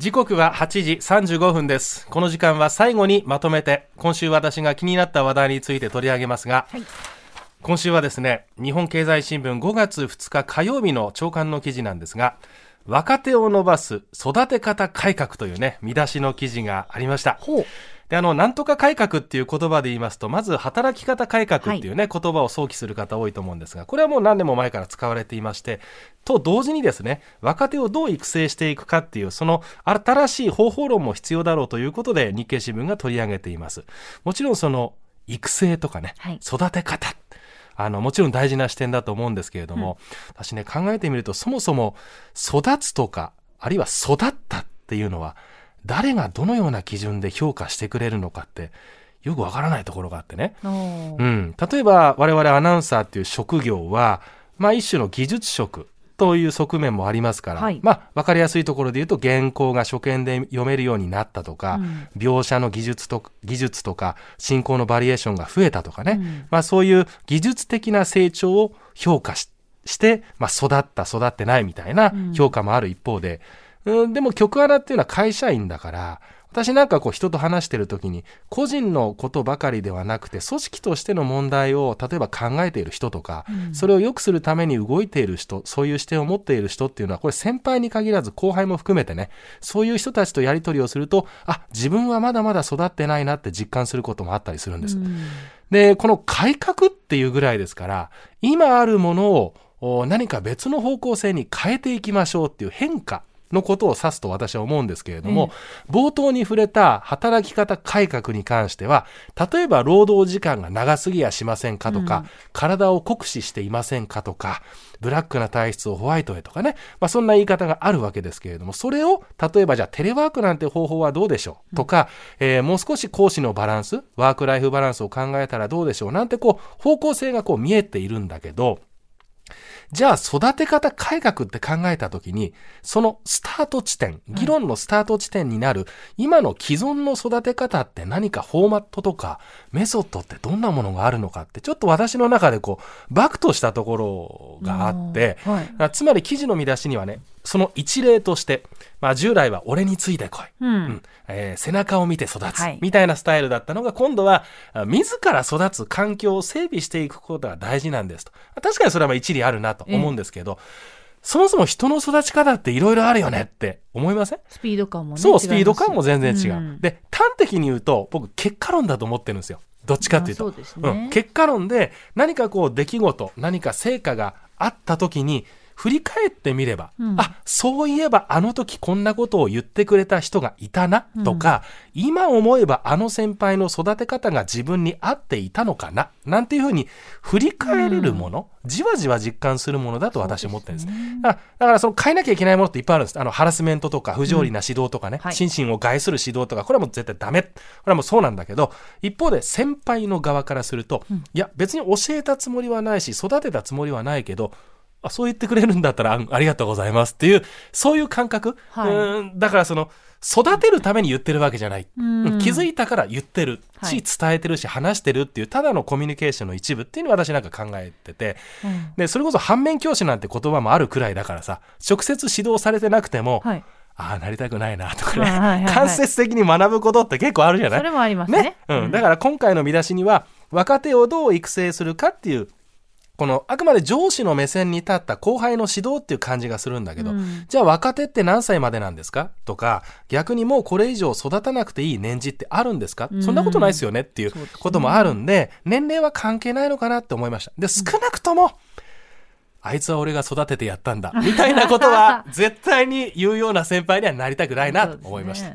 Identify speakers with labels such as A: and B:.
A: 時刻は8時35分です。この時間は最後にまとめて、今週私が気になった話題について取り上げますが、
B: はい
A: 今週はですね、日本経済新聞5月2日火曜日の朝刊の記事なんですが、若手を伸ばす育て方改革というね、見出しの記事がありました。で、あの、なんとか改革っていう言葉で言いますと、まず働き方改革っていうね、言葉を想起する方多いと思うんですが、これはもう何年も前から使われていまして、と同時にですね、若手をどう育成していくかっていう、その新しい方法論も必要だろうということで、日経新聞が取り上げています。もちろんその、育成とかね、
B: はい
A: 育て方。あの、もちろん大事な視点だと思うんですけれども、私ね、考えてみると、そもそも育つとか、あるいは育ったっていうのは、誰がどのような基準で評価してくれるのかって、よくわからないところがあってね。うん。例えば、我々アナウンサーっていう職業は、まあ一種の技術職という側面もありますから、
B: はい。
A: まあわかりやすいところで言うと原稿が初見で読めるようになったとか、
B: うん。
A: 描写の技術と技術とか進行のバリエーションが増えたとかね、
B: うん。
A: まあそういう技術的な成長を評価しして、まあ、育った育ってないみたいな評価もある一方で、うん、でも局アナっていうのは会社員だから私なんかこう人と話してる時に個人のことばかりではなくて組織としての問題を例えば考えている人とか、
B: うん
A: それを良くするために動いている人そういう視点を持っている人っていうのはこれ先輩に限らず後輩も含めてねそういう人たちとやり取りをするとあ自分はまだまだ育ってないなって実感することもあったりするんです。
B: うん
A: で、この改革っていうぐらいですから、今あるものをお何か別の方向性に変えていきましょうっていう変化のことを指すと私は思うんですけれども、冒頭に触れた働き方改革に関しては、例えば労働時間が長すぎやしませんかとか、
B: うん。
A: 体を酷使していませんかとか、ブラックな体質をホワイトへとかね、まあ、そんな言い方があるわけですけれども、それを、例えばじゃあテレワークなんて方法はどうでしょうとか、えーもう少し講師のバランス、ワークライフバランスを考えたらどうでしょうなんてこう、方向性がこう見えているんだけど、じゃあ育て方改革って考えたときに、そのスタート地点、議論のスタート地点になる、今の既存の育て方って何かフォーマットとかメソッドってどんなものがあるのかって、ちょっと私の中でこう、バクとしたところがあって、
B: うんはい。
A: あつまり記事の見出しにはね、その一例として、まあ従来は俺についてこい。
B: うん。
A: うん。えー背中を見て育つ、
B: はい。
A: みたいなスタイルだったのが、今度は、あ自ら育つ環境を整備していくことが大事なんですと。確かにそれはまあ一理あるなと思うんですけど、そもそも人の育ち方っていろいろあるよねって思いません？
B: スピード感もね。
A: そう、スピード感も全然違う。
B: ん
A: で、端的に言うと、僕、結果論だと思ってるんですよ。どっちかっていうと。
B: うね
A: ん、結果論で、何かこう、出来事、何か成果があった時に、振り返ってみれば、
B: うん
A: あ、そういえばあの時こんなことを言ってくれた人がいたな、とか、今思えばあの先輩の育て方が自分に合っていたのかな、なんていうふうに振り返れるもの、じわじわ実感するものだと私は思ってるんです。
B: そうですね
A: だだからその変えなきゃいけないものっていっぱいあるんです。あの、ハラスメントとか不条理な指導とかね、
B: はい
A: 心身を害する指導とか、これはもう絶対ダメ。これはもうそうなんだけど、一方で先輩の側からすると、いや、別に教えたつもりはないし、育てたつもりはないけど、あそう言ってくれるんだったらあありがとうございますっていう、そういう感覚？
B: はい
A: うんだからその、育てるために言ってるわけじゃない。
B: うん
A: うん気づいたから言ってるし、
B: はい
A: 伝えてるし、話してるっていう、ただのコミュニケーションの一部っていうのを私なんか考えてて、
B: うん
A: で、それこそ反面教師なんて言葉もあるくらいだからさ、直接指導されてなくても、
B: はい。
A: ああ、なりたくないなとかね、
B: はいはい
A: 間接的に学ぶことって結構あるじゃない
B: それもありますね。
A: うん。だから今回の見出しには、若手をどう育成するかっていう、この、あくまで上司の目線に立った後輩の指導っていう感じがするんだけど、
B: うん
A: じゃあ若手って何歳までなんですか？とか、逆にもうこれ以上育たなくていい年次ってあるんですか、
B: うん
A: そんなことないですよねっていうこともあるんで、年齢は関係ないのかなって思いました。で、少なくとも、あいつは俺が育ててやったんだ。みたいなことは絶対に言うような先輩にはなりたくないなと思いました。